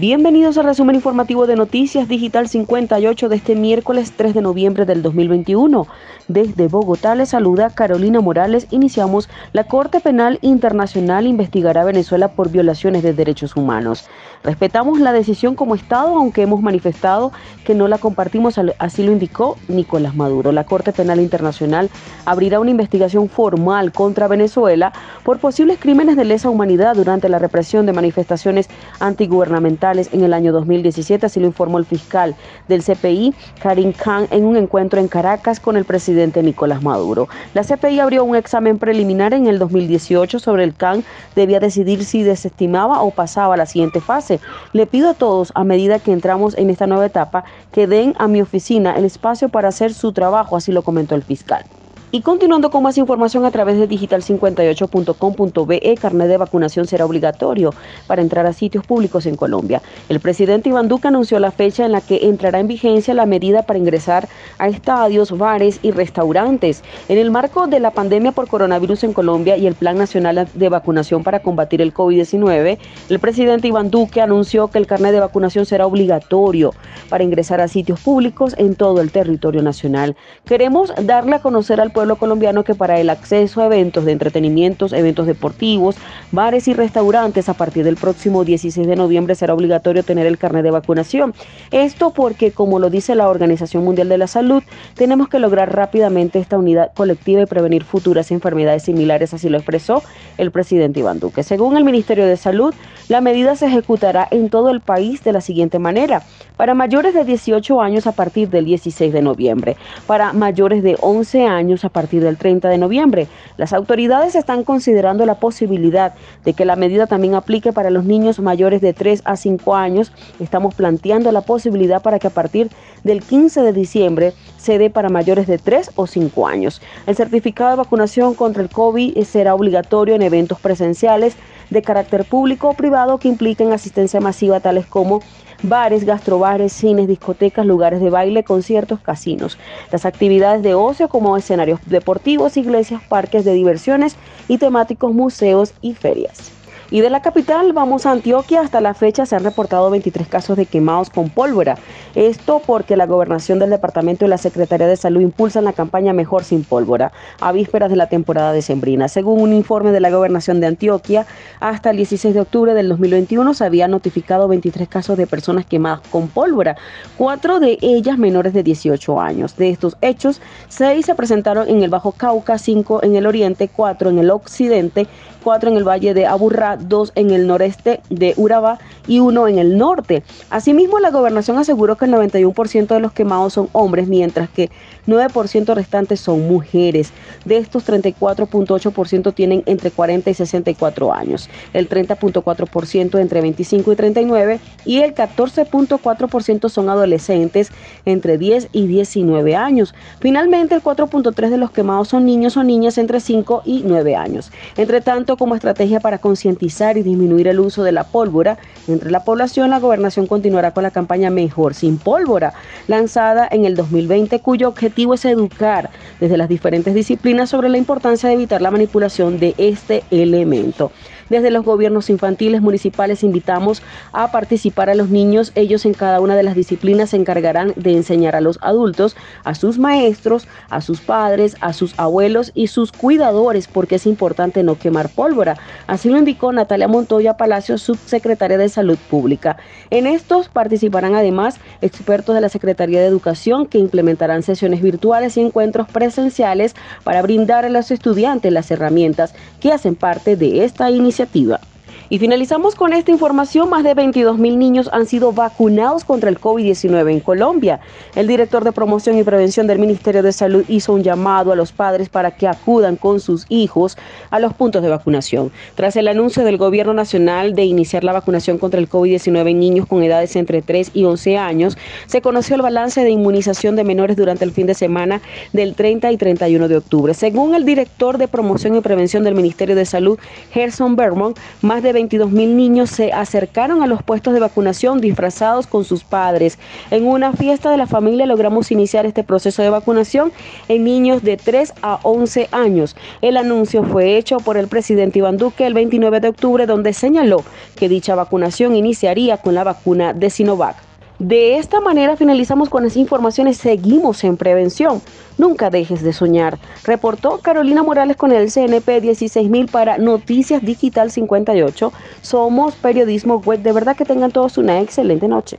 Bienvenidos al resumen informativo de Noticias Digital 58 de este miércoles 3 de noviembre del 2021. Desde Bogotá les saluda Carolina Morales. Iniciamos la Corte Penal Internacional investigará a Venezuela por violaciones de derechos humanos. Respetamos la decisión como Estado, aunque hemos manifestado que no la compartimos, así lo indicó Nicolás Maduro. La Corte Penal Internacional abrirá una investigación formal contra Venezuela por posibles crímenes de lesa humanidad durante la represión de manifestaciones antigubernamentales en el año 2017, así lo informó el fiscal del CPI, Karim Khan, en un encuentro en Caracas con el presidente Nicolás Maduro. La CPI abrió un examen preliminar en el 2018 sobre el Khan, debía decidir si desestimaba o pasaba a la siguiente fase. Le pido a todos, a medida que entramos en esta nueva etapa, que den a mi oficina el espacio para hacer su trabajo, así lo comentó el fiscal. Y continuando con más información a través de digital58.com.be, carnet de vacunación será obligatorio para entrar a sitios públicos en Colombia. El presidente Iván Duque anunció la fecha en la que entrará en vigencia la medida para ingresar a estadios, bares y restaurantes. En el marco de la pandemia por coronavirus en Colombia y el Plan Nacional de Vacunación para combatir el COVID-19, el presidente Iván Duque anunció que el carnet de vacunación será obligatorio para ingresar a sitios públicos en todo el territorio nacional. Queremos darle a conocer al pueblo colombiano que para el acceso a eventos de entretenimientos, eventos deportivos, bares y restaurantes a partir del próximo 16 de noviembre será obligatorio tener el carnet de vacunación. Esto porque, como lo dice la Organización Mundial de la Salud, tenemos que lograr rápidamente esta unidad colectiva y prevenir futuras enfermedades similares, así lo expresó el presidente Iván Duque. Según el Ministerio de Salud, la medida se ejecutará en todo el país de la siguiente manera. Para mayores de 18 años a partir del 16 de noviembre. Para mayores de 11 años a partir del 30 de noviembre. Las autoridades están considerando la posibilidad de que la medida también aplique para los niños mayores de 3 a 5 años. Estamos planteando la posibilidad para que a partir del 15 de diciembre se dé para mayores de 3 o 5 años. El certificado de vacunación contra el COVID será obligatorio en eventos presenciales de carácter público o privado que impliquen asistencia masiva tales como bares, gastrobares, cines, discotecas, lugares de baile, conciertos, casinos. Las actividades de ocio como escenarios deportivos, iglesias, parques de diversiones y temáticos, museos y ferias. Y de la capital vamos a Antioquia. Hasta la fecha se han reportado 23 casos de quemados con pólvora. Esto porque la gobernación del departamento y la Secretaría de Salud impulsan la campaña Mejor sin pólvora a vísperas de la temporada decembrina. Según un informe de la gobernación de Antioquia, hasta el 16 de octubre del 2021 se habían notificado 23 casos de personas quemadas con pólvora, cuatro de ellas menores de 18 años. De estos hechos, seis se presentaron en el Bajo Cauca, cinco en el oriente, cuatro en el occidente, cuatro en el valle de Aburrá, dos en el noreste de Urabá y uno en el norte. Asimismo, la gobernación aseguró que el 91% de los quemados son hombres, mientras que 9% restantes son mujeres. De estos, 34.8% tienen entre 40 y 64 años, el 30.4% entre 25 y 39 y el 14.4% son adolescentes entre 10 y 19 años. Finalmente, el 4.3% de los quemados son niños o niñas entre 5 y 9 años. Entre tanto, como estrategia para concientizar y disminuir el uso de la pólvora entre la población, la gobernación continuará con la campaña Mejor sin pólvora, lanzada en el 2020, cuyo objetivo es educar desde las diferentes disciplinas sobre la importancia de evitar la manipulación de este elemento. Desde los gobiernos infantiles municipales invitamos a participar a los niños. Ellos en cada una de las disciplinas se encargarán de enseñar a los adultos, a sus maestros, a sus padres, a sus abuelos y sus cuidadores, porque es importante no quemar pólvora. Así lo indicó Natalia Montoya Palacio, subsecretaria de Salud Pública. En estos participarán además expertos de la Secretaría de Educación que implementarán sesiones virtuales y encuentros presenciales para brindar a los estudiantes las herramientas que hacen parte de esta iniciativa iniciativa. Y finalizamos con esta información. Más de 22 mil niños han sido vacunados contra el COVID-19 en Colombia. El director de promoción y prevención del Ministerio de Salud hizo un llamado a los padres para que acudan con sus hijos a los puntos de vacunación. Tras el anuncio del gobierno nacional de iniciar la vacunación contra el COVID-19 en niños con edades entre 3 y 11 años, se conoció el balance de inmunización de menores durante el fin de semana del 30 y 31 de octubre. Según el director de promoción y prevención del Ministerio de Salud, Gerson Bermond, más de 22 mil niños se acercaron a los puestos de vacunación disfrazados con sus padres. En una fiesta de la familia logramos iniciar este proceso de vacunación en niños de 3 a 11 años. El anuncio fue hecho por el presidente Iván Duque el 29 de octubre, donde señaló que dicha vacunación iniciaría con la vacuna de Sinovac. De esta manera finalizamos con las informaciones, seguimos en prevención. Nunca dejes de soñar. Reportó Carolina Morales con el CNP 16000 para Noticias Digital 58. Somos periodismo web. De verdad que tengan todos una excelente noche.